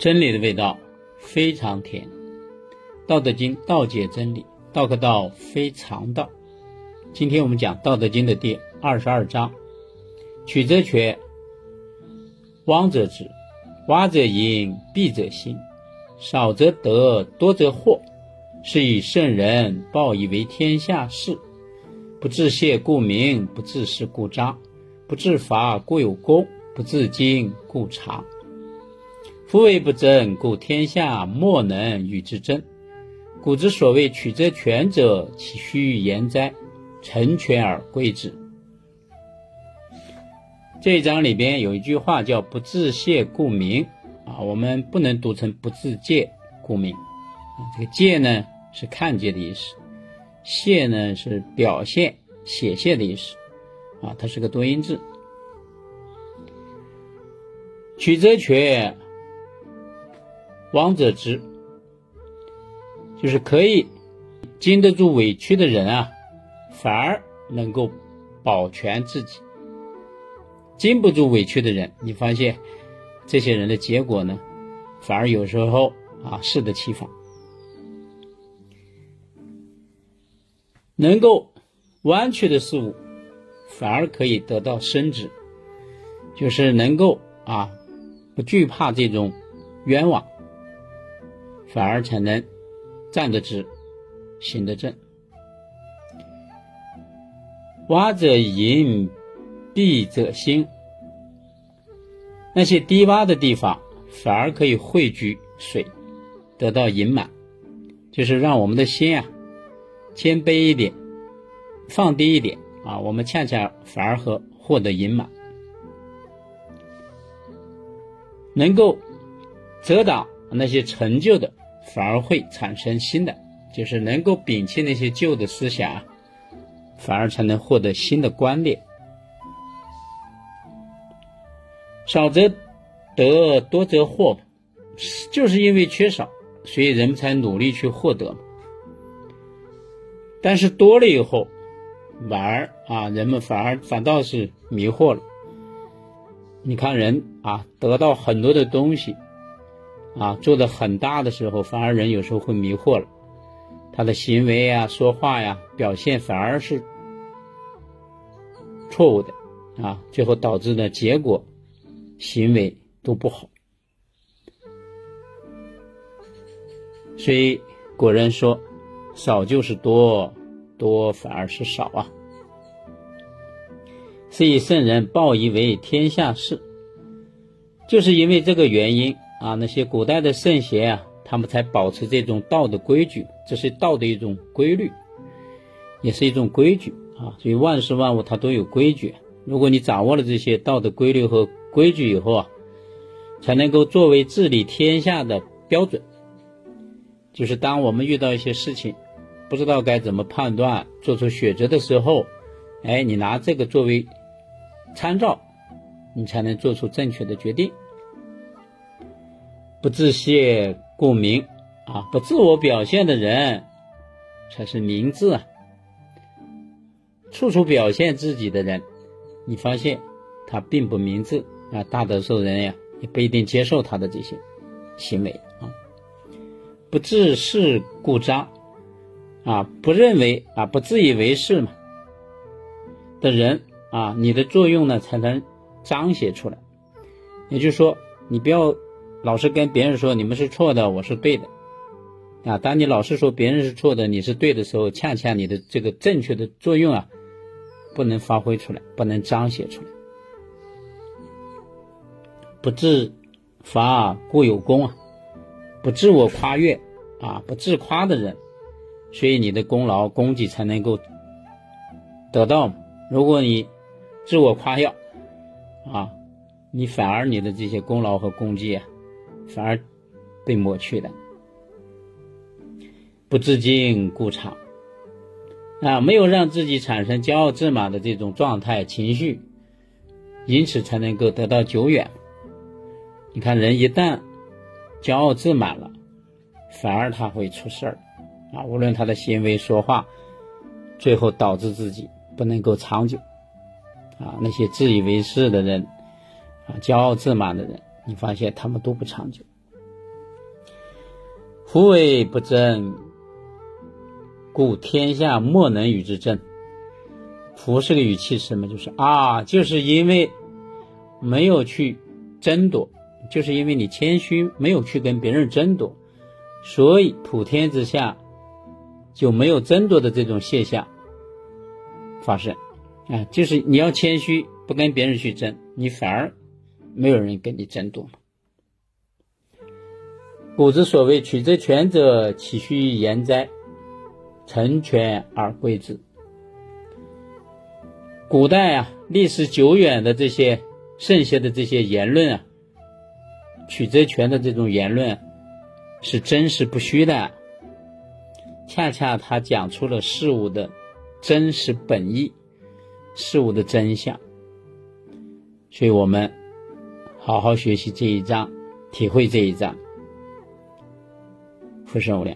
真理的味道非常甜。道德经道解真理，道可道非常道。今天我们讲道德经的第二十二章：曲则全，枉则直，洼则盈，敝则新。少则得，多则惑。是以圣人报以为天下事。不自谢故明，不自是故彰，不自伐故有功，不自矜故长。夫为不争，故天下莫能与之争。古之所谓曲则全者，其须言哉？成全而归之。这一章里边有一句话叫“不自谢故明”，啊，我们不能读成“不自戒故明”。这个“戒”呢是看见的意思。谢呢是表现、写谢的意思，啊，它是个多音字。曲则全，枉者直，就是可以经得住委屈的人啊，反而能够保全自己；经不住委屈的人，你发现这些人的结果呢，反而有时候啊适得其反。能够弯曲的事物，反而可以得到伸直，就是能够啊不惧怕这种冤枉，反而才能站得直，行得正。洼者盈，敝则新。那些低洼的地方，反而可以汇聚水，得到盈满，就是让我们的心啊。谦卑一点，放低一点啊，我们恰恰反而和获得盈满，能够遮挡那些陈旧的，反而会产生新的，就是能够摒弃那些旧的思想，反而才能获得新的观念。少则得，多则获，就是因为缺少，所以人们才努力去获得。但是多了以后，反而啊，人们反而反倒是迷惑了。你看人啊，得到很多的东西，啊，做的很大的时候，反而人有时候会迷惑了。他的行为呀、说话呀、表现反而是错误的，啊，最后导致的结果、行为都不好。所以古人说。少就是多，多反而是少啊！是以圣人报以为天下事，就是因为这个原因啊。那些古代的圣贤啊，他们才保持这种道的规矩，这是道的一种规律，也是一种规矩啊。所以万事万物它都有规矩。如果你掌握了这些道的规律和规矩以后啊，才能够作为治理天下的标准。就是当我们遇到一些事情，不知道该怎么判断、做出选择的时候，哎，你拿这个作为参照，你才能做出正确的决定。不自谢故明啊，不自我表现的人才是明智啊。处处表现自己的人，你发现他并不明智啊，大多数人呀也不一定接受他的这些行为啊。不自是故彰，啊，不认为啊，不自以为是嘛的人啊，你的作用呢才能彰显出来。也就是说，你不要老是跟别人说你们是错的，我是对的，啊，当你老是说别人是错的，你是对的时候，恰恰你的这个正确的作用啊，不能发挥出来，不能彰显出来。不自伐故有功啊。不自我夸越啊，不自夸的人，所以你的功劳功绩才能够得到。如果你自我夸耀啊，你反而你的这些功劳和功绩啊，反而被抹去了。不自矜故长啊，没有让自己产生骄傲自满的这种状态情绪，因此才能够得到久远。你看，人一旦骄傲自满了，反而他会出事儿，啊，无论他的行为说话，最后导致自己不能够长久，啊，那些自以为是的人，啊，骄傲自满的人，你发现他们都不长久，夫为不争，故天下莫能与之争。夫是个语气词嘛，就是啊，就是因为没有去争夺，就是因为你谦虚，没有去跟别人争夺，所以普天之下就没有争夺的这种现象发生。啊，就是你要谦虚，不跟别人去争，你反而没有人跟你争夺。古之所谓“取则全者，岂须言哉？成全而归之。”古代啊，历史久远的这些圣贤的这些言论啊，取则全的这种言论是真实不虚的，恰恰他讲出了事物的真实本意。事物的真相，所以我们好好学习这一章，体会这一章，福生无量。